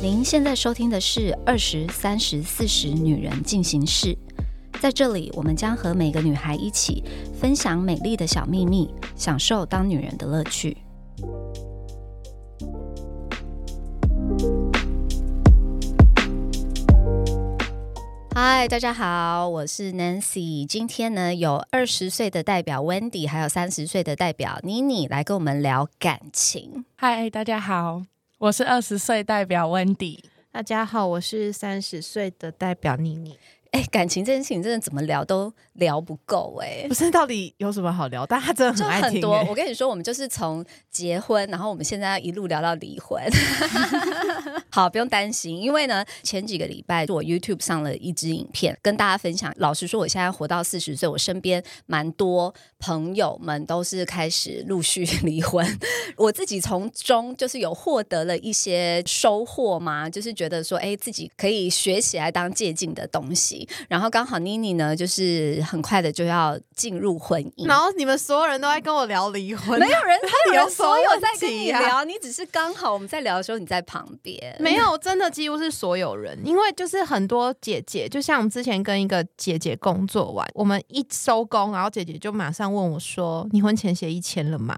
您现在收听的是《二十三十四十女人进行式》，在这里，我们将和每个女孩一起分享美丽的小秘密，享受当女人的乐趣。嗨，大家好，我是 Nancy。今天呢，有二十岁的代表 Wendy，还有三十岁的代表妮妮来跟我们聊感情。嗨，大家好，我是二十岁代表温迪。大家好，我是三十岁的代表妮妮。哎，感情这件事情真的怎么聊都聊不够哎，不是到底有什么好聊？但他真的很爱听。多，我跟你说，我们就是从结婚，然后我们现在一路聊到离婚。好，不用担心，因为呢，前几个礼拜我 YouTube 上了一支影片，跟大家分享。老实说，我现在活到四十岁，我身边蛮多朋友们都是开始陆续 离婚。我自己从中就是有获得了一些收获嘛，就是觉得说，哎，自己可以学起来当借鉴的东西。然后刚好妮妮呢，就是很快的就要进入婚姻。然后你们所有人都在跟我聊离婚，没有人，他有人所有在跟你聊，你只是刚好我们在聊的时候你在旁边。没有，真的几乎是所有人，因为就是很多姐姐，就像我们之前跟一个姐姐工作完，我们一收工，然后姐姐就马上问我说：“你婚前协议签了吗？”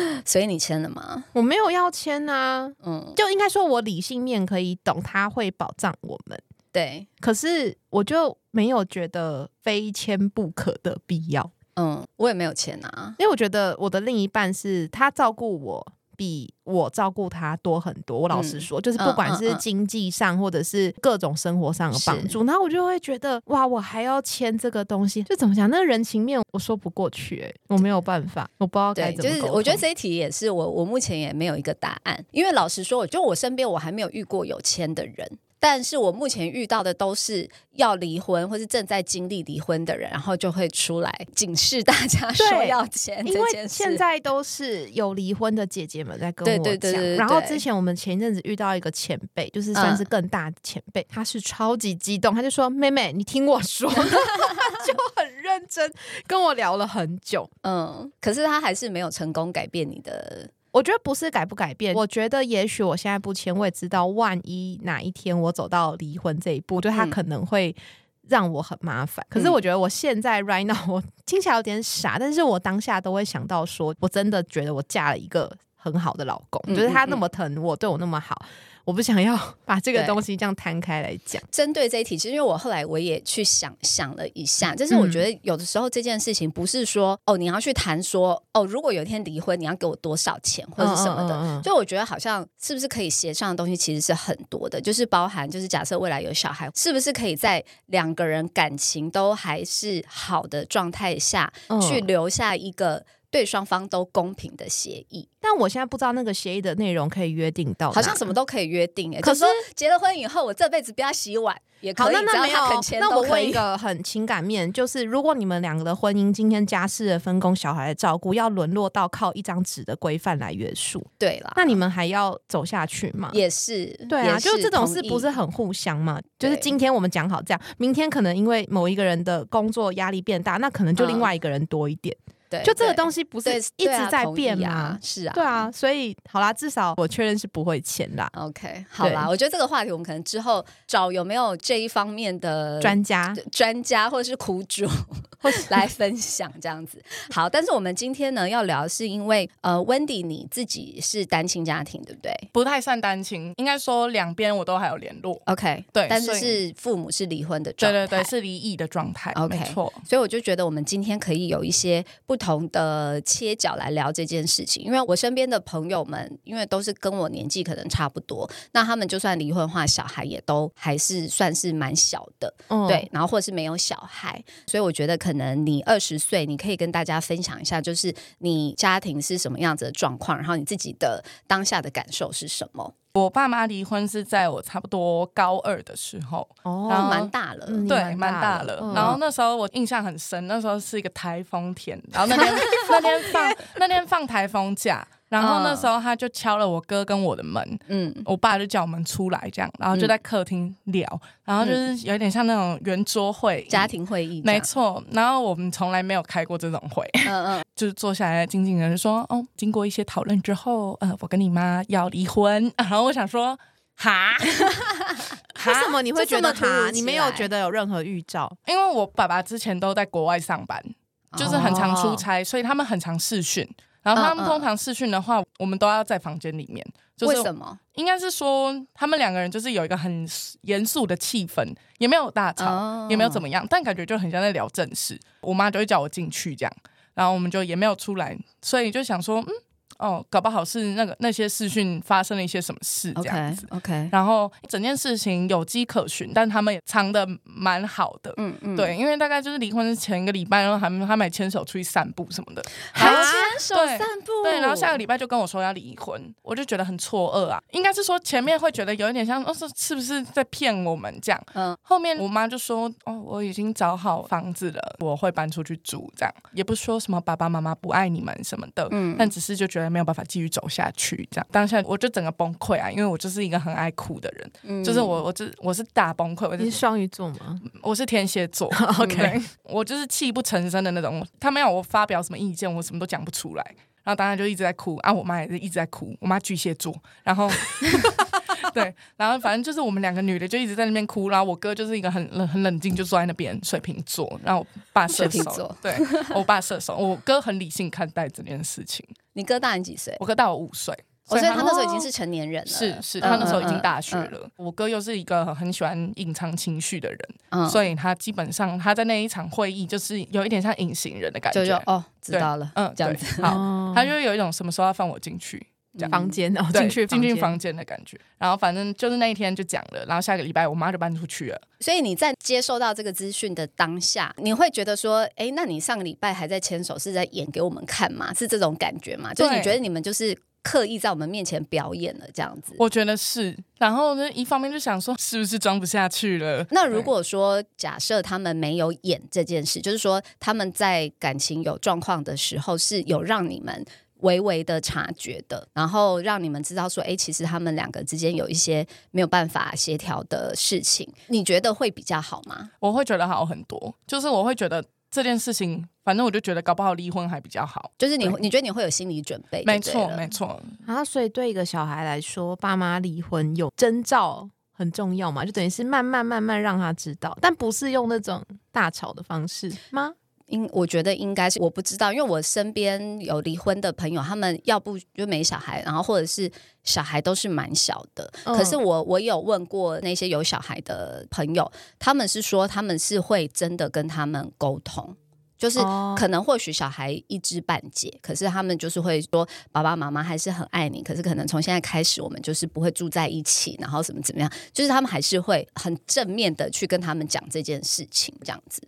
所以你签了吗？我没有要签啊，嗯，就应该说我理性面可以懂，他会保障我们。对，可是我就没有觉得非签不可的必要。嗯，我也没有签啊，因为我觉得我的另一半是他照顾我比我照顾他多很多。我老实说，就是不管是经济上或者是各种生活上的帮助，然后我就会觉得哇，我还要签这个东西，就怎么讲？那个人情面我说不过去，哎，我没有办法，我不知道该怎么。就是我觉得这一题也是我，我目前也没有一个答案，因为老实说，就我身边我还没有遇过有签的人。但是我目前遇到的都是要离婚或是正在经历离婚的人，然后就会出来警示大家说要钱。因为现在都是有离婚的姐姐们在跟我讲。然后之前我们前一阵子遇到一个前辈，就是算是更大的前辈，他是超级激动，他就说：“妹妹，你听我说。”就很认真跟我聊了很久。嗯，可是他还是没有成功改变你的。我觉得不是改不改变，我觉得也许我现在不签，我也知道万一哪一天我走到离婚这一步，就他可能会让我很麻烦。可是我觉得我现在 right now 我听起来有点傻，但是我当下都会想到说，我真的觉得我嫁了一个很好的老公，就是他那么疼我，对我那么好。我不想要 把这个东西这样摊开来讲。针对这一题，其实因为我后来我也去想想了一下，就是我觉得有的时候这件事情不是说哦，你要去谈说哦，如果有一天离婚，你要给我多少钱或者什么的。就我觉得好像是不是可以协商的东西其实是很多的，就是包含就是假设未来有小孩，是不是可以在两个人感情都还是好的状态下去留下一个。对双方都公平的协议，但我现在不知道那个协议的内容可以约定到，好像什么都可以约定哎。可是结了婚以后，我这辈子不要洗碗也可以，那那没有。那我问一个 很情感面，就是如果你们两个的婚姻今天家事的分工、小孩的照顾，要沦落到靠一张纸的规范来约束，对了，那你们还要走下去吗？也是，对啊，就这种事不是很互相吗？就是今天我们讲好这样，明天可能因为某一个人的工作压力变大，那可能就另外一个人多一点。对，就这个东西不是一直在变吗？是啊，对啊，所以好啦，至少我确认是不会签啦。OK，好啦，我觉得这个话题我们可能之后找有没有这一方面的专家、专家或者是苦主 来分享这样子。好，但是我们今天呢要聊，是因为呃，Wendy 你自己是单亲家庭，对不对？不太算单亲，应该说两边我都还有联络。OK，对，但是是父母是离婚的状态，对对对，是离异的状态。OK，没错。所以我就觉得我们今天可以有一些不。同的切角来聊这件事情，因为我身边的朋友们，因为都是跟我年纪可能差不多，那他们就算离婚话，小孩也都还是算是蛮小的，对，然后或者是没有小孩，所以我觉得可能你二十岁，你可以跟大家分享一下，就是你家庭是什么样子的状况，然后你自己的当下的感受是什么。我爸妈离婚是在我差不多高二的时候，哦，蛮大了，对，蛮大了。然后那时候我印象很深，那时候是一个台风天，然后那天 那天放那天放台风假。然后那时候他就敲了我哥跟我的门，嗯，我爸就叫我们出来这样，然后就在客厅聊，然后就是有点像那种圆桌会、家庭会议，没错。然后我们从来没有开过这种会，嗯嗯，就是坐下来，经纪人说，哦，经过一些讨论之后，呃，我跟你妈要离婚。然后我想说。哈，为什么你会觉得哈？你没有觉得有任何预兆？因为我爸爸之前都在国外上班，就是很常出差，所以他们很常视讯。然后他们通常视讯的话，我们都要在房间里面。为什么？应该是说他们两个人就是有一个很严肃的气氛，也没有大吵，也没有怎么样，但感觉就很像在聊正事。我妈就会叫我进去这样，然后我们就也没有出来，所以就想说，嗯。哦，搞不好是那个那些视讯发生了一些什么事这样子，OK，然后整件事情有迹可循，但他们也藏的蛮好的，嗯嗯，对，因为大概就是离婚前一个礼拜，然后还他们牵手出去散步什么的，还牵手散步，对，然后下个礼拜就跟我说要离婚，我就觉得很错愕啊，应该是说前面会觉得有一点像，哦是是不是在骗我们这样，嗯，后面我妈就说，哦我已经找好房子了，我会搬出去住，这样。也不说什么爸爸妈妈不爱你们什么的，嗯，但只是就觉得。没有办法继续走下去，这样当下我就整个崩溃啊！因为我就是一个很爱哭的人，就是我，我这我是大崩溃。你是双鱼座吗？我是天蝎座。OK，我就是泣不成声的那种。他们要我发表什么意见，我什么都讲不出来。然后当然就一直在哭啊！我妈也是一直在哭。我妈巨蟹座，然后。对，然后反正就是我们两个女的就一直在那边哭，然后我哥就是一个很冷很冷静，就坐在那边水瓶座，然后我爸射手，对，我爸射手，我哥很理性看待这件事情。你哥大你几岁？我哥大我五岁，所以他那时候已经是成年人了。是是，他那时候已经大学了。我哥又是一个很喜欢隐藏情绪的人，所以他基本上他在那一场会议就是有一点像隐形人的感觉。哦，知道了，嗯，这样子。好，他就有一种什么时候要放我进去。房间然后，进去进去房间的感觉，然后反正就是那一天就讲了，然后下个礼拜我妈就搬出去了。所以你在接收到这个资讯的当下，你会觉得说，哎，那你上个礼拜还在牵手，是在演给我们看吗？是这种感觉吗？就是你觉得你们就是刻意在我们面前表演了这样子？我觉得是。然后呢，一方面就想说，是不是装不下去了？那如果说假设他们没有演这件事，就是说他们在感情有状况的时候，是有让你们。微微的察觉的，然后让你们知道说，哎，其实他们两个之间有一些没有办法协调的事情，你觉得会比较好吗？我会觉得好很多，就是我会觉得这件事情，反正我就觉得搞不好离婚还比较好。就是你，你觉得你会有心理准备？没错，没错。啊，所以对一个小孩来说，爸妈离婚有征兆很重要嘛？就等于是慢慢慢慢让他知道，但不是用那种大吵的方式吗？应我觉得应该是我不知道，因为我身边有离婚的朋友，他们要不就没小孩，然后或者是小孩都是蛮小的。可是我我有问过那些有小孩的朋友，他们是说他们是会真的跟他们沟通，就是可能或许小孩一知半解，可是他们就是会说爸爸妈妈还是很爱你，可是可能从现在开始我们就是不会住在一起，然后怎么怎么样，就是他们还是会很正面的去跟他们讲这件事情，这样子。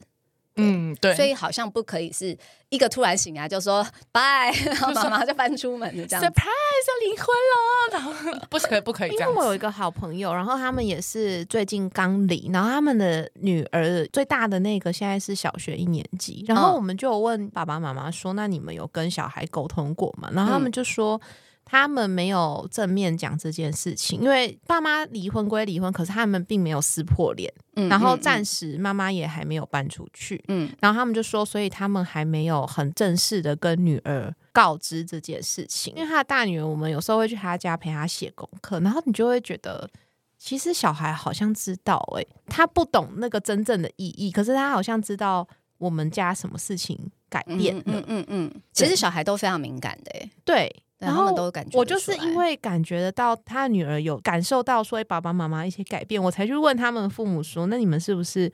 嗯，对，所以好像不可以是一个突然醒来就说 拜，然后妈妈就搬出门就这样，surprise 要离婚了，然后 不可以不可以这样。因为我有一个好朋友，然后他们也是最近刚离，然后他们的女儿最大的那个现在是小学一年级，然后我们就问爸爸妈妈说，那你们有跟小孩沟通过吗？然后他们就说。他们没有正面讲这件事情，因为爸妈离婚归离婚，可是他们并没有撕破脸。嗯，然后暂时妈妈也还没有搬出去。嗯，然后他们就说，所以他们还没有很正式的跟女儿告知这件事情。因为他的大女儿，我们有时候会去他家陪他写功课，然后你就会觉得，其实小孩好像知道，哎，他不懂那个真正的意义，可是他好像知道我们家什么事情改变了。嗯嗯嗯，其实小孩都非常敏感的，哎，对。然后我就是因为感觉得到他女儿有感受到说爸爸妈妈一些改变，我才去问他们父母说：“那你们是不是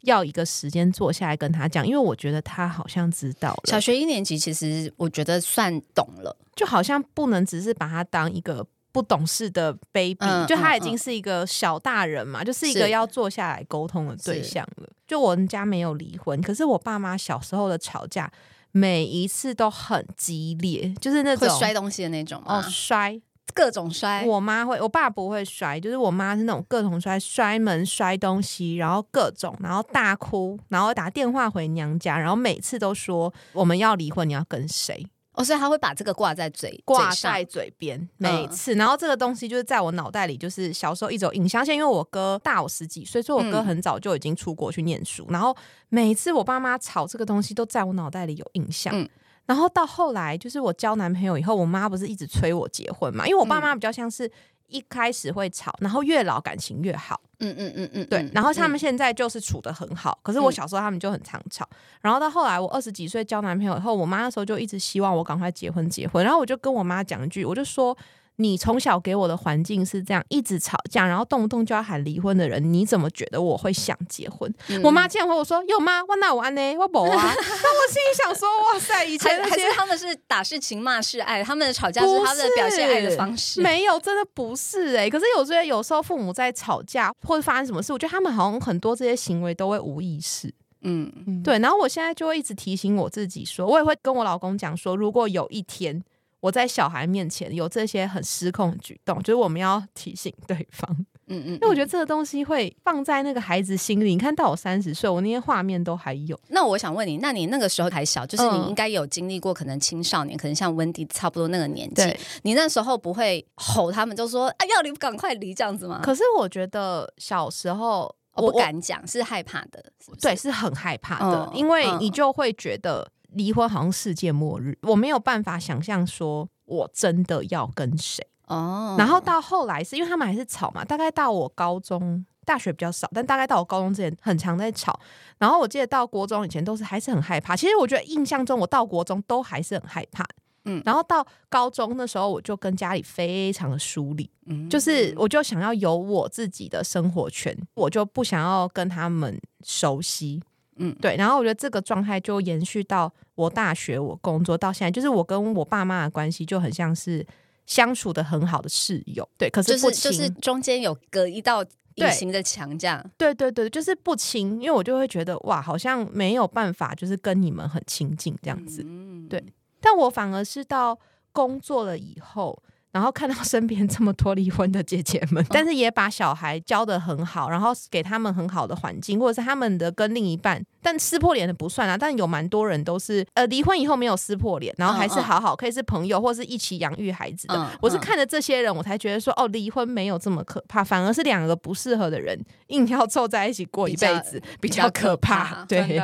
要一个时间坐下来跟他讲？”因为我觉得他好像知道了。小学一年级其实我觉得算懂了，就好像不能只是把他当一个不懂事的 baby，就他已经是一个小大人嘛，就是一个要坐下来沟通的对象了。就我们家没有离婚，可是我爸妈小时候的吵架。每一次都很激烈，就是那种摔东西的那种哦，摔各种摔。我妈会，我爸不会摔，就是我妈是那种各种摔，摔门、摔东西，然后各种，然后大哭，然后打电话回娘家，然后每次都说我们要离婚，你要跟谁？哦，所以他会把这个挂在嘴挂在嘴边，每次，然后这个东西就是在我脑袋里，就是小时候一种印象。因为我哥大我十几岁，所以我哥很早就已经出国去念书。然后每次我爸妈吵这个东西，都在我脑袋里有印象。然后到后来，就是我交男朋友以后，我妈不是一直催我结婚嘛？因为我爸妈比较像是。一开始会吵，然后越老感情越好。嗯嗯嗯嗯，对。然后他们现在就是处的很好，可是我小时候他们就很常吵。然后到后来我二十几岁交男朋友以后，我妈那时候就一直希望我赶快结婚结婚。然后我就跟我妈讲一句，我就说。你从小给我的环境是这样，一直吵架，然后动不动就要喊离婚的人，你怎么觉得我会想结婚？我妈竟然回我说：“有吗？我哪完呢？我不啊！”那我心里想说：“哇塞，以前还是他们是打是情骂是爱，他们的吵架是他们的表现爱的方式。没有，真的不是哎。可是有时候有时候父母在吵架或者发生什么事，我觉得他们好像很多这些行为都会无意识。嗯，对。然后我现在就会一直提醒我自己说，我也会跟我老公讲说，如果有一天。我在小孩面前有这些很失控的举动，就是我们要提醒对方，嗯嗯，因为我觉得这个东西会放在那个孩子心里。你看到我三十岁，我那些画面都还有。那我想问你，那你那个时候还小，就是你应该有经历过可能青少年，可能像温迪差不多那个年纪，你那时候不会吼他们，就说哎，要离赶快离这样子吗？可是我觉得小时候我不敢讲，是害怕的，对，是很害怕的，因为你就会觉得。离婚好像世界末日，我没有办法想象说我真的要跟谁哦。然后到后来是因为他们还是吵嘛，大概到我高中、大学比较少，但大概到我高中之前很常在吵。然后我记得到国中以前都是还是很害怕。其实我觉得印象中我到国中都还是很害怕，嗯。然后到高中那时候我就跟家里非常的疏离，嗯，就是我就想要有我自己的生活圈，我就不想要跟他们熟悉。嗯，对，然后我觉得这个状态就延续到我大学，我工作到现在，就是我跟我爸妈的关系就很像是相处的很好的室友，对，可是不亲，就是中间有隔一道隐形的墙，这样，对对对，就是不亲，因为我就会觉得哇，好像没有办法，就是跟你们很亲近这样子，对，但我反而是到工作了以后。然后看到身边这么多离婚的姐姐们，但是也把小孩教的很好，然后给他们很好的环境，或者是他们的跟另一半，但撕破脸的不算啊。但有蛮多人都是呃离婚以后没有撕破脸，然后还是好好可以是朋友，或是一起养育孩子的。我是看着这些人，我才觉得说哦，离婚没有这么可怕，反而是两个不适合的人硬要凑在一起过一辈子比较可怕。对。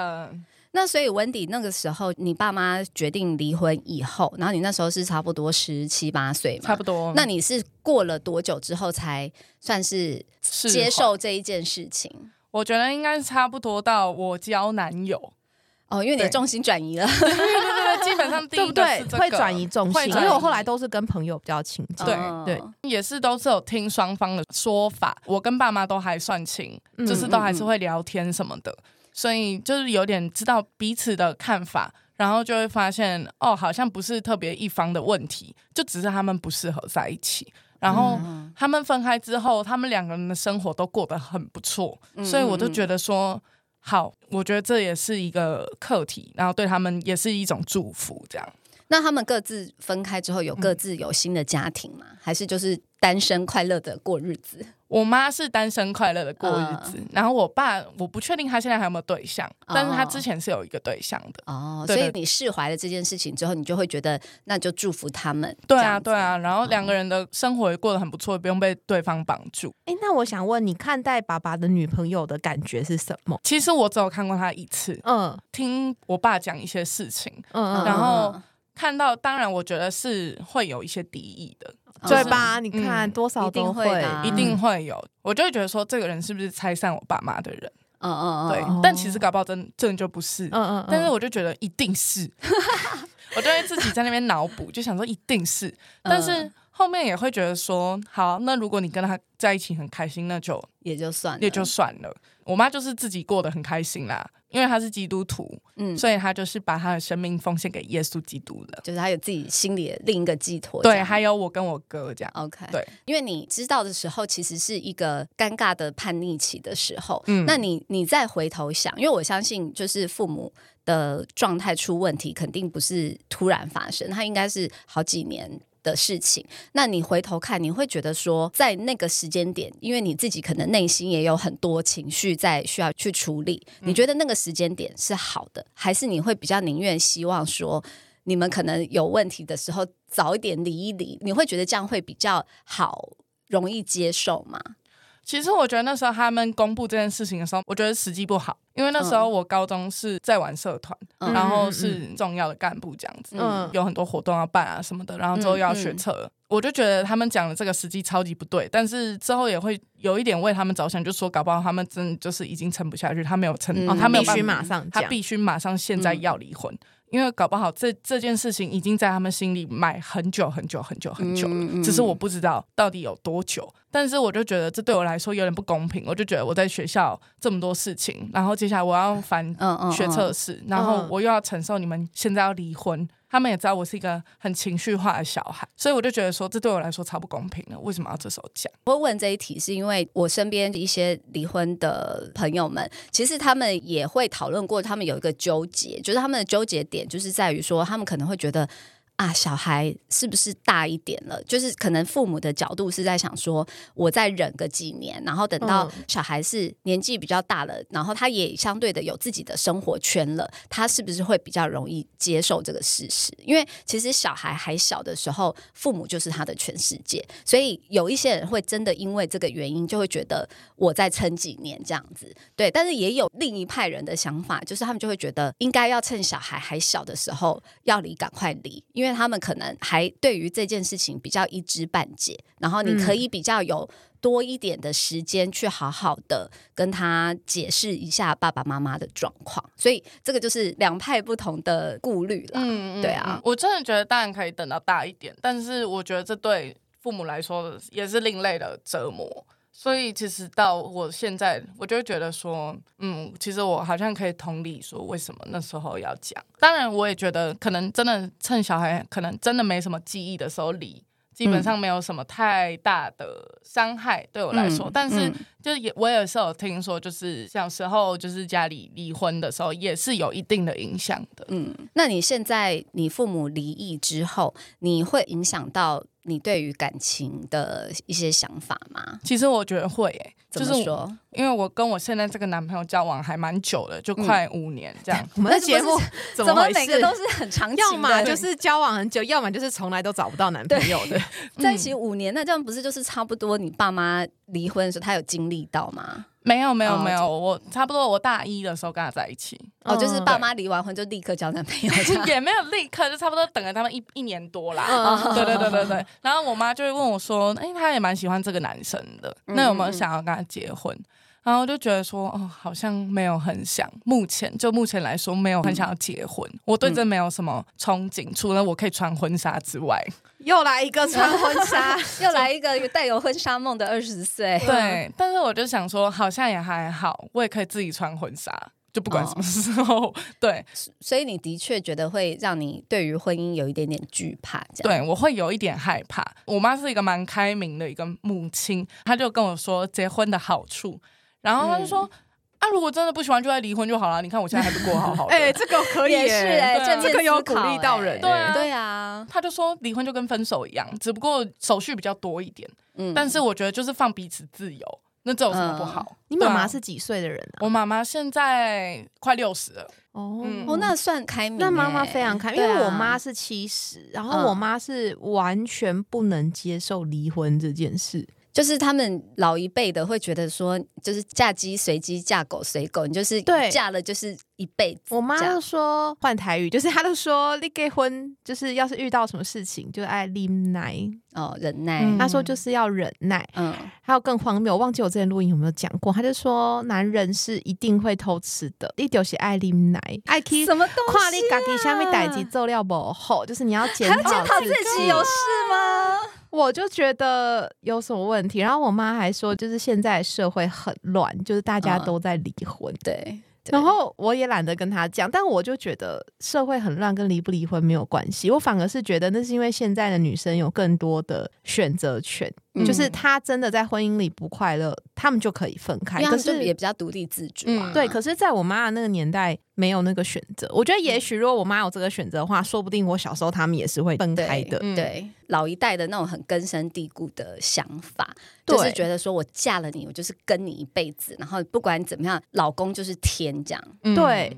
那所以温迪那个时候，你爸妈决定离婚以后，然后你那时候是差不多十七八岁嘛？差不多。那你是过了多久之后才算是接受这一件事情？我觉得应该是差不多到我交男友哦，因为你的重心转移了。对对对，基本上 对不对？会转移重心，因为我后来都是跟朋友比较亲近。对对，也是都是有听双方的说法。我跟爸妈都还算亲，就是都还是会聊天什么的。所以就是有点知道彼此的看法，然后就会发现哦，好像不是特别一方的问题，就只是他们不适合在一起。然后他们分开之后，他们两个人的生活都过得很不错，所以我就觉得说好，我觉得这也是一个课题，然后对他们也是一种祝福。这样，那他们各自分开之后，有各自有新的家庭吗？还是就是单身快乐的过日子？我妈是单身快乐的过日子，然后我爸我不确定他现在还有没有对象，但是他之前是有一个对象的哦。所以你释怀了这件事情之后，你就会觉得那就祝福他们。对啊，对啊，然后两个人的生活也过得很不错，不用被对方绑住。哎，那我想问你，看待爸爸的女朋友的感觉是什么？其实我只有看过他一次，嗯，听我爸讲一些事情，嗯，然后看到，当然我觉得是会有一些敌意的。对吧？你看多少都会，一定会有。我就会觉得说，这个人是不是拆散我爸妈的人？嗯嗯嗯。对，但其实搞不好真真的就不是。嗯嗯。但是我就觉得一定是，我就会自己在那边脑补，就想说一定是。但是后面也会觉得说，好，那如果你跟他在一起很开心，那就也就算了，也就算了。我妈就是自己过得很开心啦。因为他是基督徒，嗯，所以他就是把他的生命奉献给耶稣基督了，就是他有自己心里的另一个寄托。对，还有我跟我哥这样。OK，对，因为你知道的时候，其实是一个尴尬的叛逆期的时候。嗯，那你你再回头想，因为我相信，就是父母的状态出问题，肯定不是突然发生，他应该是好几年。的事情，那你回头看，你会觉得说，在那个时间点，因为你自己可能内心也有很多情绪在需要去处理，你觉得那个时间点是好的，还是你会比较宁愿希望说，你们可能有问题的时候早一点离一离？你会觉得这样会比较好，容易接受吗？其实我觉得那时候他们公布这件事情的时候，我觉得时机不好。因为那时候我高中是在玩社团，然后是重要的干部这样子，嗯，有很多活动要办啊什么的，然后之后又要学车，我就觉得他们讲的这个时机超级不对，但是之后也会有一点为他们着想，就说搞不好他们真的就是已经撑不下去，他没有撑，他必须马上，他必须马上现在要离婚。因为搞不好这这件事情已经在他们心里埋很久很久很久很久了，只是我不知道到底有多久。但是我就觉得这对我来说有点不公平，我就觉得我在学校这么多事情，然后接下来我要翻学测试，然后我又要承受你们现在要离婚。他们也知道我是一个很情绪化的小孩，所以我就觉得说，这对我来说超不公平的。为什么要这时候讲？我问这一题，是因为我身边一些离婚的朋友们，其实他们也会讨论过，他们有一个纠结，就是他们的纠结点就是在于说，他们可能会觉得。啊，小孩是不是大一点了？就是可能父母的角度是在想说，我再忍个几年，然后等到小孩是年纪比较大了，然后他也相对的有自己的生活圈了，他是不是会比较容易接受这个事实？因为其实小孩还小的时候，父母就是他的全世界，所以有一些人会真的因为这个原因，就会觉得我再撑几年这样子。对，但是也有另一派人的想法，就是他们就会觉得应该要趁小孩还小的时候要离，赶快离，因为。因为他们可能还对于这件事情比较一知半解，然后你可以比较有多一点的时间去好好的跟他解释一下爸爸妈妈的状况，所以这个就是两派不同的顾虑了。嗯，对啊，我真的觉得当然可以等到大一点，但是我觉得这对父母来说也是另类的折磨。所以其实到我现在，我就觉得说，嗯，其实我好像可以同理说，为什么那时候要讲。当然，我也觉得可能真的趁小孩可能真的没什么记忆的时候离，基本上没有什么太大的伤害对我来说。但是，就是也我也是有听说，就是小时候就是家里离婚的时候，也是有一定的影响的。嗯，那你现在你父母离异之后，你会影响到？你对于感情的一些想法吗？其实我觉得会，诶，怎么说？因为我跟我现在这个男朋友交往还蛮久的，就快五年这样。我们的节目 怎么每个都是很长要么就是交往很久，要么就是从来都找不到男朋友的，在一起五年，那这样不是就是差不多？你爸妈离婚的时候，他有经历到吗？没有没有没有，我差不多我大一的时候跟他在一起，哦，就是爸妈离完婚就立刻交男朋友，也没有立刻，就差不多等了他们一一年多啦。对对对对对，然后我妈就会问我说：“哎，他也蛮喜欢这个男生的，那有没有想要跟他结婚？”然后就觉得说：“哦，好像没有很想，目前就目前来说没有很想要结婚，我对这没有什么憧憬，除了我可以穿婚纱之外。”又来一个穿婚纱，又来一个带有婚纱梦的二十岁。对，但是我就想说，好像也还好，我也可以自己穿婚纱，就不管什么时候。对，所以你的确觉得会让你对于婚姻有一点点惧怕，这样。对，我会有一点害怕。我妈是一个蛮开明的一个母亲，她就跟我说结婚的好处，然后她就说。啊，如果真的不喜欢，就再离婚就好了。你看我现在还不过好好的。哎，这个可以，也是哎，这个有鼓励到人。对啊，对啊。他就说离婚就跟分手一样，只不过手续比较多一点。嗯，但是我觉得就是放彼此自由，那这有什么不好？你妈妈是几岁的人啊？我妈妈现在快六十了。哦，哦，那算开明。那妈妈非常开，因为我妈是七十，然后我妈是完全不能接受离婚这件事。就是他们老一辈的会觉得说，就是嫁鸡随鸡，嫁狗随狗，你就是嫁了就是一辈子。我妈就说换台语，就是她都说你结婚就是要是遇到什么事情，就爱忍耐哦，忍耐。她说就是要忍耐。嗯，还有更荒谬，我忘记我之前录音有没有讲过，她就说男人是一定会偷吃的，你就是爱忍耐，爱去什么东西？跨你家己下面代志做料不好，就是你要检讨自己，有事吗？我就觉得有什么问题，然后我妈还说，就是现在社会很乱，就是大家都在离婚，对。然后我也懒得跟他讲，但我就觉得社会很乱，跟离不离婚没有关系。我反而是觉得那是因为现在的女生有更多的选择权。就是他真的在婚姻里不快乐，他们就可以分开，可是也比较独立自主。对，可是，在我妈的那个年代，没有那个选择。我觉得，也许如果我妈有这个选择的话，说不定我小时候他们也是会分开的。对，老一代的那种很根深蒂固的想法，就是觉得说我嫁了你，我就是跟你一辈子，然后不管怎么样，老公就是天这样。对。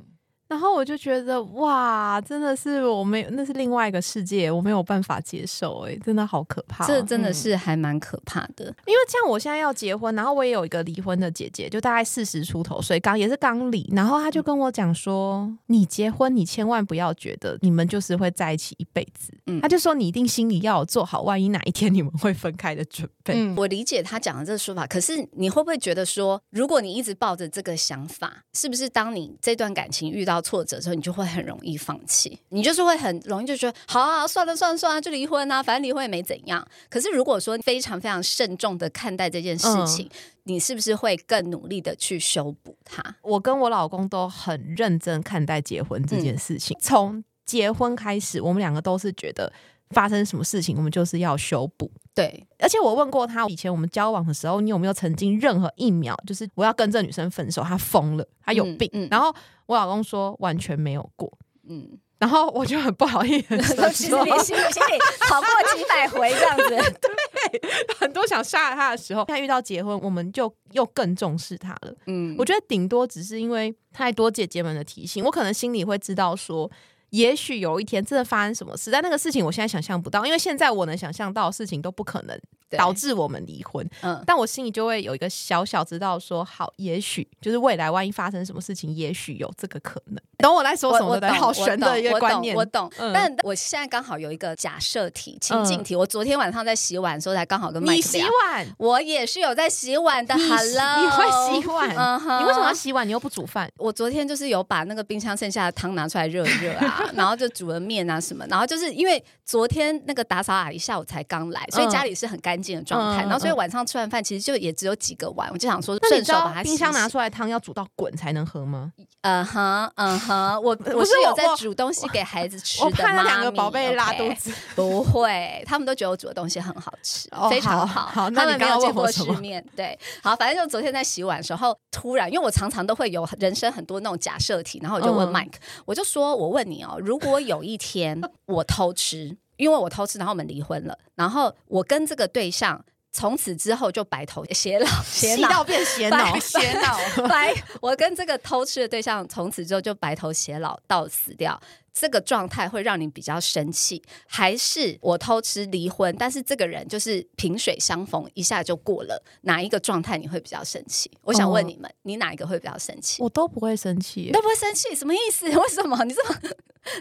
然后我就觉得哇，真的是我没有，那是另外一个世界，我没有办法接受，哎，真的好可怕。这真的是还蛮可怕的，因为像我现在要结婚，然后我也有一个离婚的姐姐，就大概四十出头，所以刚也是刚离，然后她就跟我讲说，你结婚你千万不要觉得你们就是会在一起一辈子，嗯，她就说你一定心里要有做好，万一哪一天你们会分开的准备。嗯，我理解她讲的这个说法，可是你会不会觉得说，如果你一直抱着这个想法，是不是当你这段感情遇到挫折的时候，你就会很容易放弃？你就是会很容易就觉得，好啊，算了算了算了，就离婚啊，反正离婚也没怎样。可是如果说非常非常慎重的看待这件事情，你是不是会更努力的去修补它？我跟我老公都很认真看待结婚这件事情，从结婚开始，我们两个都是觉得发生什么事情，我们就是要修补。对，而且我问过他，以前我们交往的时候，你有没有曾经任何一秒，就是我要跟这女生分手，她疯了，她有病？然后我老公说完全没有过。嗯，然后我就很不好意思，其实你心里心里跑过几百回这样子，对，很多想杀了他的时候，他遇到结婚，我们就又更重视他了。嗯，我觉得顶多只是因为太多姐姐们的提醒，我可能心里会知道说。也许有一天真的发生什么事，但那个事情我现在想象不到，因为现在我能想象到的事情都不可能导致我们离婚。嗯，但我心里就会有一个小小知道说，好，也许就是未来万一发生什么事情，也许有这个可能。懂我在说什么的？好玄的一个观念，我懂。但我现在刚好有一个假设题、情境题。我昨天晚上在洗碗的时候，才刚好跟麦你洗碗，我也是有在洗碗的。Hello，你会洗碗？你为什么要洗碗？你又不煮饭？我昨天就是有把那个冰箱剩下的汤拿出来热一热啊。然后就煮了面啊什么，然后就是因为昨天那个打扫阿姨下午才刚来，所以家里是很干净的状态。然后所以晚上吃完饭其实就也只有几个碗，我就想说顺手把它冰箱拿出来，汤要煮到滚才能喝吗？嗯哼，嗯哼，我我是有在煮东西给孩子吃的。我怕两个宝贝拉肚子，不会，他们都觉得我煮的东西很好吃，非常好。好，他们没有见过世面，对。好，反正就昨天在洗碗的时候，突然因为我常常都会有人生很多那种假设题，然后我就问 Mike，我就说我问你哦，如果有一天我偷吃，因为我偷吃，然后我们离婚了，然后我跟这个对象。从此之后就白头偕老，偕到变偕老，偕老 白。我跟这个偷吃的对象从此之后就白头偕老到死掉。这个状态会让你比较生气，还是我偷吃离婚？但是这个人就是萍水相逢，一下就过了。哪一个状态你会比较生气？我想问你们，你哪一个会比较生气？我都不会生气，都不会生气，什么意思？为什么你这么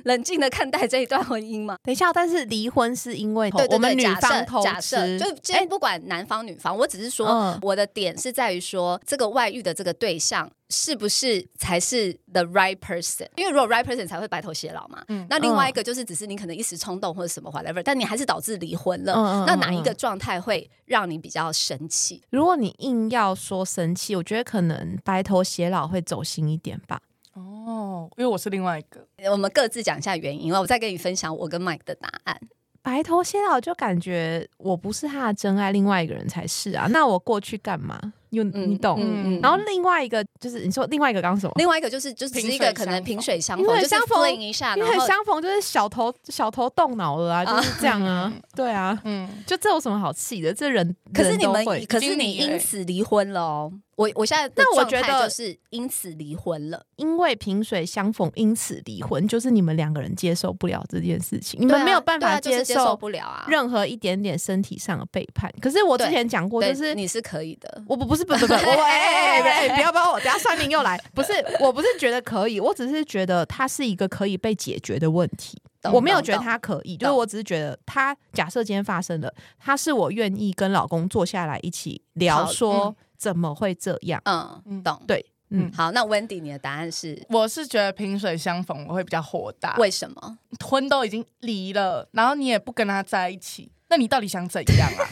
冷静的看待这一段婚姻吗？等一下，但是离婚是因为对我们女方偷吃，就今天不管男方女方，我只是说我的点是在于说这个外遇的这个对象。是不是才是 the right person？因为如果 right person 才会白头偕老嘛。嗯。那另外一个就是，只是你可能一时冲动或者什么 whatever，但你还是导致离婚了。嗯嗯。那哪一个状态会让你比较生气？如果你硬要说生气，我觉得可能白头偕老会走心一点吧。哦，因为我是另外一个。我们各自讲一下原因，我再跟你分享我跟 Mike 的答案。白头偕老就感觉我不是他的真爱，另外一个人才是啊。那我过去干嘛？有你懂，然后另外一个就是你说另外一个刚什么？另外一个就是就是一个可能萍水相逢，就是相逢一下，因为相逢就是小头小头动脑了啊，就是这样啊，对啊，嗯，就这有什么好气的？这人可是你们，可是你因此离婚了哦。我我现在那我觉得就是因此离婚了，因为萍水相逢，因此离婚，就是你们两个人接受不了这件事情，你们没有办法接受不了啊，任何一点点身体上的背叛。可是我之前讲过，就是你是可以的，我不不是不不不，我哎哎哎哎，不要不要，我等下算命又来，不是，我不是觉得可以，我只是觉得它是一个可以被解决的问题，我没有觉得它可以，就是我只是觉得他假设今天发生了，他是我愿意跟老公坐下来一起聊说。怎么会这样？嗯，懂。对，嗯，好，那 Wendy，你的答案是？我是觉得萍水相逢，我会比较火大。为什么？婚都已经离了，然后你也不跟他在一起，那你到底想怎样啊？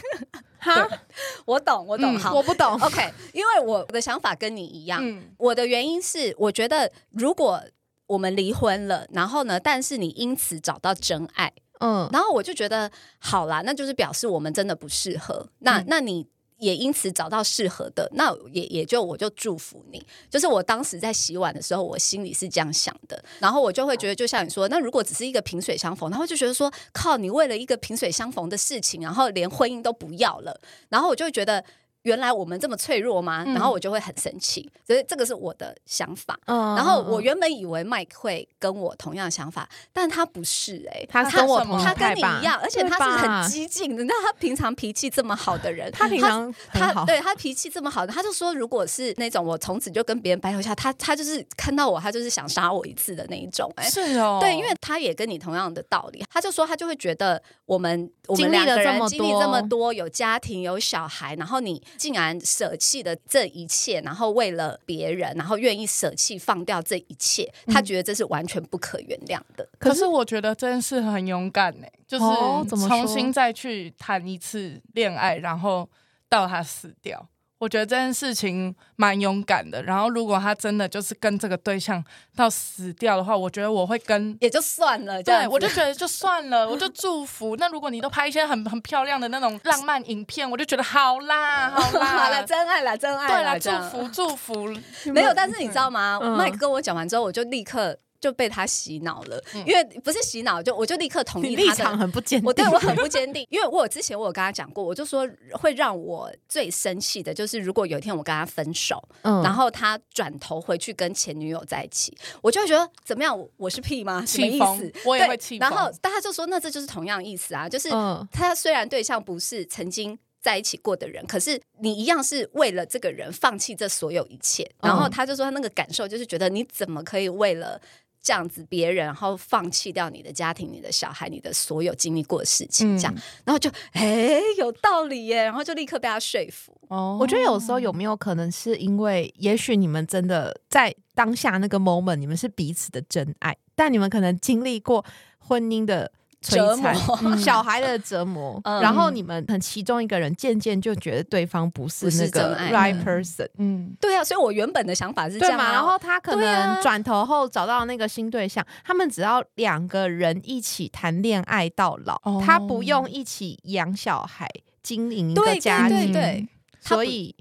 哈，我懂，我懂，好，我不懂。OK，因为我的想法跟你一样。我的原因是，我觉得如果我们离婚了，然后呢，但是你因此找到真爱，嗯，然后我就觉得好啦，那就是表示我们真的不适合。那，那你。也因此找到适合的，那也也就我就祝福你。就是我当时在洗碗的时候，我心里是这样想的，然后我就会觉得，就像你说，那如果只是一个萍水相逢，然后就觉得说，靠，你为了一个萍水相逢的事情，然后连婚姻都不要了，然后我就觉得。原来我们这么脆弱吗？然后我就会很生气，所以这个是我的想法。然后我原本以为 Mike 会跟我同样想法，但他不是哎，他跟我他跟你一样，而且他是很激进的。那他平常脾气这么好的人，他平常他对他脾气这么好的，他就说，如果是那种我从此就跟别人白头下，他他就是看到我，他就是想杀我一次的那一种。哎，是哦，对，因为他也跟你同样的道理，他就说他就会觉得我们我们两个人经历这么多，有家庭有小孩，然后你竟然舍弃了这一切，然后为了别人，然后愿意舍弃放掉这一切，他觉得这是完全不可原谅的。可是我觉得这件事很勇敢呢，就是重新再去谈一次恋爱，然后到他死掉。我觉得这件事情蛮勇敢的。然后，如果他真的就是跟这个对象到死掉的话，我觉得我会跟也就算了。对，我就觉得就算了，我就祝福。那如果你都拍一些很很漂亮的那种浪漫影片，我就觉得好啦，好啦，好了，真爱啦，真爱啦，对啦，祝福祝福。没有，但是你知道吗？麦克跟我讲完之后，我就立刻。就被他洗脑了，因为不是洗脑，就我就立刻同意他的立场很不坚定，我对我很不坚定，因为我之前我有跟他讲过，我就说会让我最生气的就是如果有一天我跟他分手，然后他转头回去跟前女友在一起，我就会觉得怎么样？我是屁吗？什么意思？我也会气。然后大家就说那这就是同样意思啊，就是他虽然对象不是曾经在一起过的人，可是你一样是为了这个人放弃这所有一切。然后他就说他那个感受就是觉得你怎么可以为了。这样子，别人然后放弃掉你的家庭、你的小孩、你的所有经历过的事情，这样，然后就哎有道理耶，然后就立刻被他说服。哦，我觉得有时候有没有可能是因为，也许你们真的在当下那个 moment，你们是彼此的真爱，但你们可能经历过婚姻的。折磨 小孩的折磨，然后你们很其中一个人渐渐就觉得对方不是那个 right person，嗯，对啊，所以我原本的想法是这样，然后他可能转头后找到那个新对象，他们只要两个人一起谈恋爱到老，他不用一起养小孩经营一个家庭，对，所以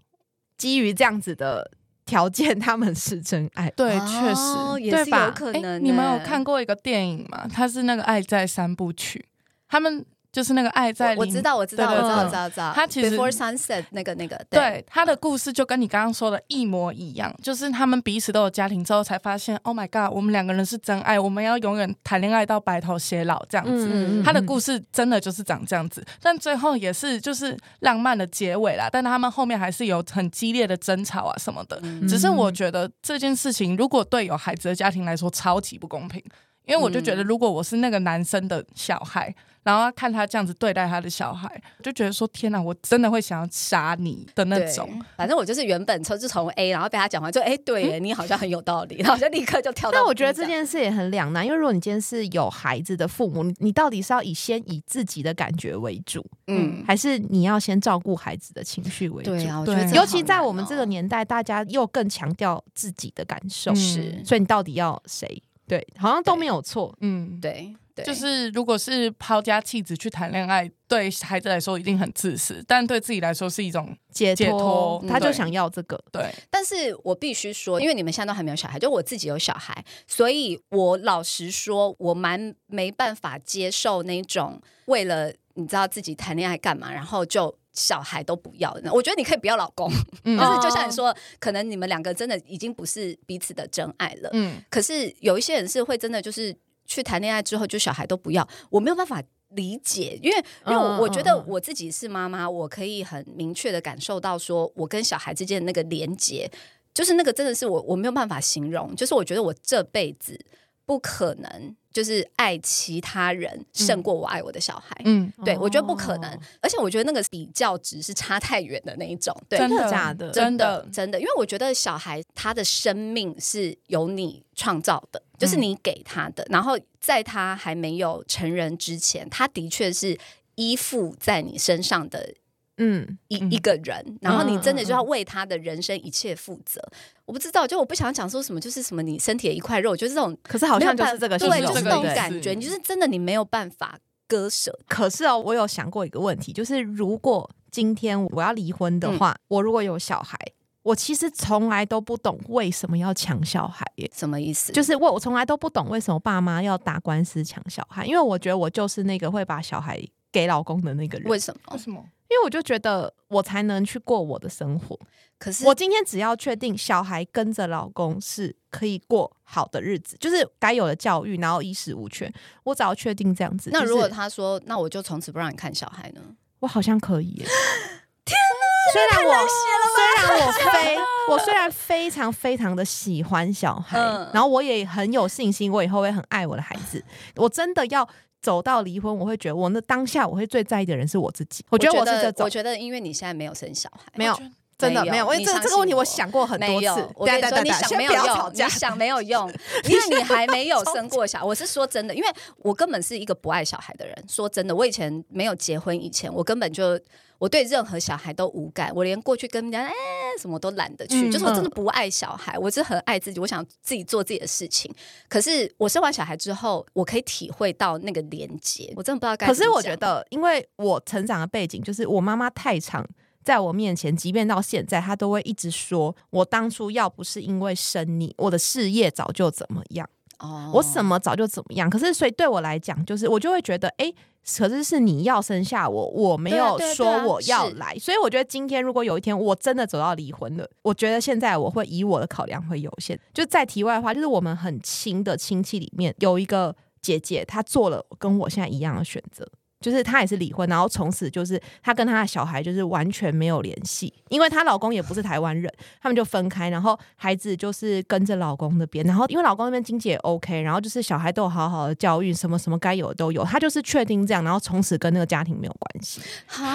基于这样子的。条件他们是真爱，对，确实，对吧？可能你们有看过一个电影吗？它是那个《爱在三部曲》，他们。就是那个爱在，我知道，我知道，我知道，知道，知道。他其实 Before Sunset 那个那个，对他的故事就跟你刚刚说的一模一样，就是他们彼此都有家庭之后才发现，Oh my God，我们两个人是真爱，我们要永远谈恋爱到白头偕老这样子。他的故事真的就是长这样子，但最后也是就是浪漫的结尾啦。但他们后面还是有很激烈的争吵啊什么的。只是我觉得这件事情，如果对有孩子的家庭来说，超级不公平。因为我就觉得，如果我是那个男生的小孩，然后看他这样子对待他的小孩，就觉得说天哪，我真的会想要杀你的那种。反正我就是原本从就从 A，然后被他讲完就哎，对，你好像很有道理，然后就立刻就跳到。但我觉得这件事也很两难，因为如果你今天是有孩子的父母，你你到底是要以先以自己的感觉为主，嗯，还是你要先照顾孩子的情绪为主？对啊，我觉得尤其在我们这个年代，大家又更强调自己的感受，是，所以你到底要谁？对，好像都没有错。嗯，对，就是如果是抛家弃子去谈恋爱，对孩子来说一定很自私，但对自己来说是一种解脱。他就想要这个。对，但是我必须说，因为你们现在都还没有小孩，就我自己有小孩，所以我老实说，我蛮没办法接受那种为了你知道自己谈恋爱干嘛，然后就。小孩都不要，我觉得你可以不要老公，就是就像你说，可能你们两个真的已经不是彼此的真爱了。嗯，可是有一些人是会真的就是去谈恋爱之后就小孩都不要，我没有办法理解，因为因为我觉得我自己是妈妈，我可以很明确的感受到，说我跟小孩之间的那个连接，就是那个真的是我我没有办法形容，就是我觉得我这辈子不可能。就是爱其他人胜过我爱我的小孩，嗯，对我觉得不可能，而且我觉得那个比较值是差太远的那一种，对。真的。假的？真的真的，因为我觉得小孩他的生命是由你创造的，就是你给他的，然后在他还没有成人之前，他的确是依附在你身上的。嗯，一一个人，然后你真的就要为他的人生一切负责。我不知道，就我不想讲说什么，就是什么你身体的一块肉，就是这种。可是好像就是这个，对，就是这种感觉，你就是真的你没有办法割舍。可是哦，我有想过一个问题，就是如果今天我要离婚的话，我如果有小孩，我其实从来都不懂为什么要抢小孩耶？什么意思？就是我我从来都不懂为什么爸妈要打官司抢小孩，因为我觉得我就是那个会把小孩给老公的那个人。为什么？为什么？因为我就觉得我才能去过我的生活。可是我今天只要确定小孩跟着老公是可以过好的日子，就是该有的教育，然后衣食无缺，我只要确定这样子。那如果他说，那我就从此不让你看小孩呢？我好像可以耶。天哪！虽然我虽然我非我虽然非常非常的喜欢小孩，然后我也很有信心，我以后会很爱我的孩子。我真的要走到离婚，我会觉得我那当下我会最在意的人是我自己。我觉得我是这种。我觉得因为你现在没有生小孩，没有。真的没有，因为这这个问题我想过很多次。我跟你说，你想没有用，你想没有用，因为你还没有生过小孩。我是说真的，因为我根本是一个不爱小孩的人。说真的，我以前没有结婚以前，我根本就我对任何小孩都无感，我连过去跟人家哎什么都懒得去。就是我真的不爱小孩，我是很爱自己，我想自己做自己的事情。可是我生完小孩之后，我可以体会到那个连接，我真的不知道该。可是我觉得，因为我成长的背景就是我妈妈太长。在我面前，即便到现在，他都会一直说：“我当初要不是因为生你，我的事业早就怎么样哦，我什么早就怎么样。”可是，所以对我来讲，就是我就会觉得，哎，可是是你要生下我，我没有说我要来。所以，我觉得今天如果有一天我真的走到离婚了，我觉得现在我会以我的考量会有限。就在题外话，就是我们很亲的亲戚里面有一个姐姐，她做了跟我现在一样的选择。就是她也是离婚，然后从此就是她跟她的小孩就是完全没有联系，因为她老公也不是台湾人，他们就分开，然后孩子就是跟着老公那边，然后因为老公那边经济也 OK，然后就是小孩都有好好的教育，什么什么该有的都有，她就是确定这样，然后从此跟那个家庭没有关系，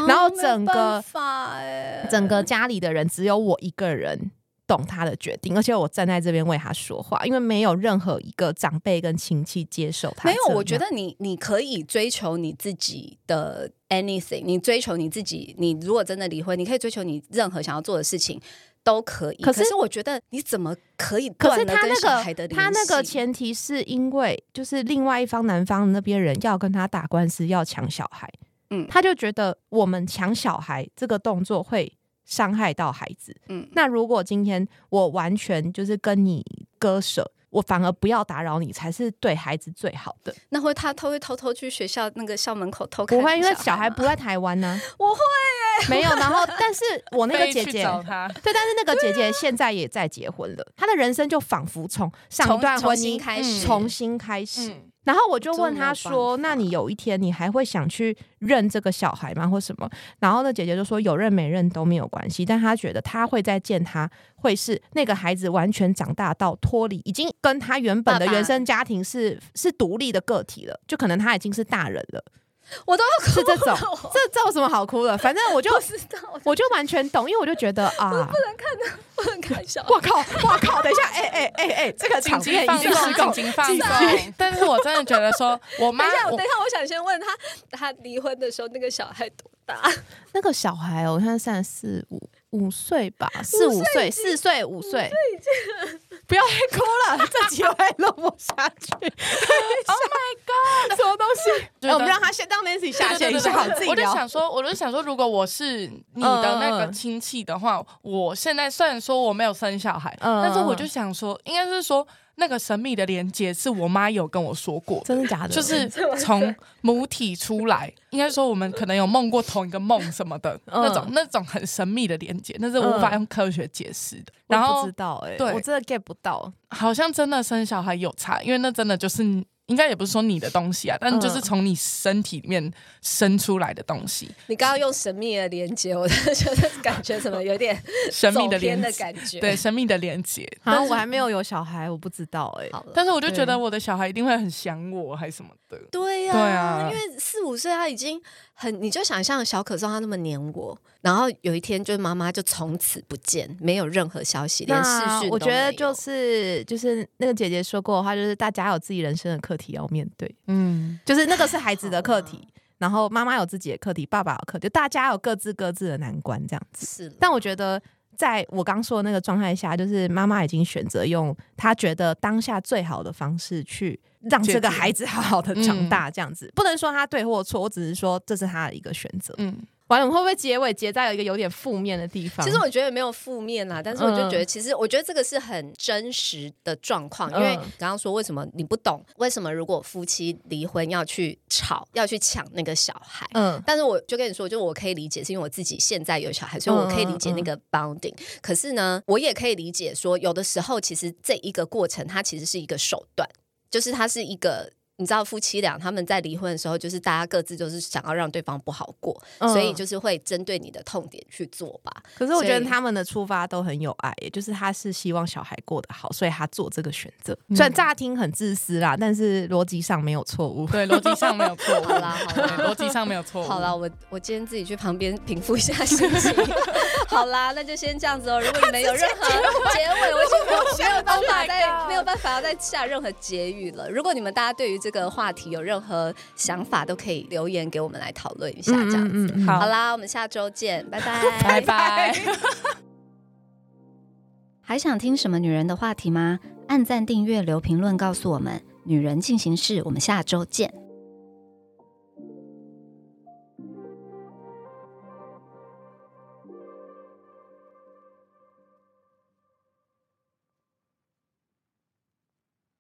然后整个整个家里的人只有我一个人。懂他的决定，而且我站在这边为他说话，因为没有任何一个长辈跟亲戚接受他。没有，我觉得你你可以追求你自己的 anything，你追求你自己。你如果真的离婚，你可以追求你任何想要做的事情都可以。可是我觉得你怎么可以？可是他那个他那个前提是因为就是另外一方男方那边人要跟他打官司，要抢小孩。嗯，他就觉得我们抢小孩这个动作会。伤害到孩子，嗯，那如果今天我完全就是跟你割舍，我反而不要打扰你，才是对孩子最好的。那会他他会偷偷去学校那个校门口偷看？不会，因为小孩不在台湾呢。我会耶，没有。然后，但是我那个姐姐，对，但是那个姐姐现在也在结婚了，她的人生就仿佛从上一段婚姻开始，重新开始。然后我就问他说：“那你有一天你还会想去认这个小孩吗，或什么？”然后那姐姐就说：“有认没认都没有关系，但她觉得她会再见他，会是那个孩子完全长大到脱离，已经跟他原本的原生家庭是是独立的个体了，就可能他已经是大人了。”我都要哭，是这种，这这有什么好哭的？反正我就知道，我就完全懂，因为我就觉得 啊，不能看的，不能看笑。我靠，我靠，等一下，哎哎哎哎，这个紧急放松，紧急放松。但是我真的觉得说，我妈，等一下，等一下，我想先问他，他离婚的时候那个小孩多大？那个小孩哦，我现在三十四五。五岁吧，四五岁，四岁五岁，不要再哭了，这集会录不下去。Oh my god，什么东西？我们让他先当 Nancy 下线一下，自己我就想说，我就想说，如果我是你的那个亲戚的话，我现在虽然说我没有生小孩，但是我就想说，应该是说。那个神秘的连接是我妈有跟我说过，真的假的？就是从母体出来，应该说我们可能有梦过同一个梦什么的那种，那种很神秘的连接，那是无法用科学解释的。然后不知道哎，对我真的 get 不到，好像真的生小孩有差，因为那真的就是。应该也不是说你的东西啊，但就是从你身体里面生出来的东西。你刚刚用神秘的连接，我觉得感觉什么有点神秘的连的感觉，对神秘的连接。然后我还没有有小孩，我不知道哎。但是我就觉得我的小孩一定会很想我，还是什么的。对呀，对啊，因为四五岁他已经很，你就想象小可颂他那么黏我，然后有一天就是妈妈就从此不见，没有任何消息，连视讯我觉得就是就是那个姐姐说过的话，就是大家有自己人生的课题要面对，嗯，就是那个是孩子的课 题，然后妈妈有自己的课题，爸爸有课题，大家有各自各自的难关，这样子。是，但我觉得在我刚说的那个状态下，就是妈妈已经选择用她觉得当下最好的方式去。让这个孩子好好的长大，这样子不能说他对或错，我只是说这是他的一个选择。嗯，完了我们会不会结尾结在一个有点负面的地方？其实我觉得没有负面啦，但是我就觉得，其实我觉得这个是很真实的状况。因为刚刚说为什么你不懂，为什么如果夫妻离婚要去吵，要去抢那个小孩？嗯，但是我就跟你说，就我可以理解，是因为我自己现在有小孩，所以我可以理解那个 bounding。可是呢，我也可以理解说，有的时候其实这一个过程，它其实是一个手段，就是它是一个。你知道夫妻俩他们在离婚的时候，就是大家各自都是想要让对方不好过，所以就是会针对你的痛点去做吧。可是我觉得他们的出发都很有爱，也就是他是希望小孩过得好，所以他做这个选择。虽然乍听很自私啦，但是逻辑上没有错误。对，逻辑上没有错误。好啦，好啦，逻辑上没有错误。好啦，我我今天自己去旁边平复一下心情。好啦，那就先这样子哦。如果你们有任何结尾，我就没有没有办法再没有办法要再下任何结语了。如果你们大家对于这个话题有任任何想法都可以留言给我们来讨论一下，这样子。好啦，我们下周见，拜拜，拜拜。还想听什么女人的话题吗？按赞、订阅、留评论，告诉我们。女人进行式，我们下周见。